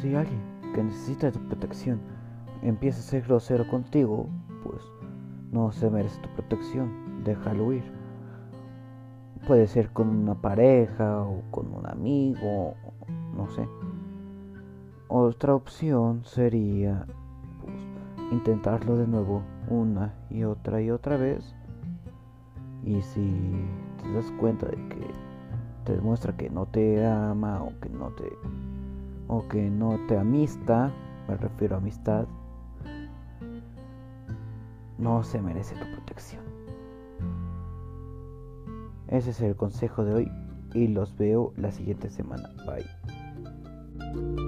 Si alguien que necesita tu protección empieza a ser grosero contigo, pues no se merece tu protección, déjalo huir. Puede ser con una pareja o con un amigo, no sé. Otra opción sería pues, intentarlo de nuevo una y otra y otra vez. Y si te das cuenta de que te demuestra que no te ama o que no te o que no te amista, me refiero a amistad, no se merece tu protección. Ese es el consejo de hoy y los veo la siguiente semana. Bye.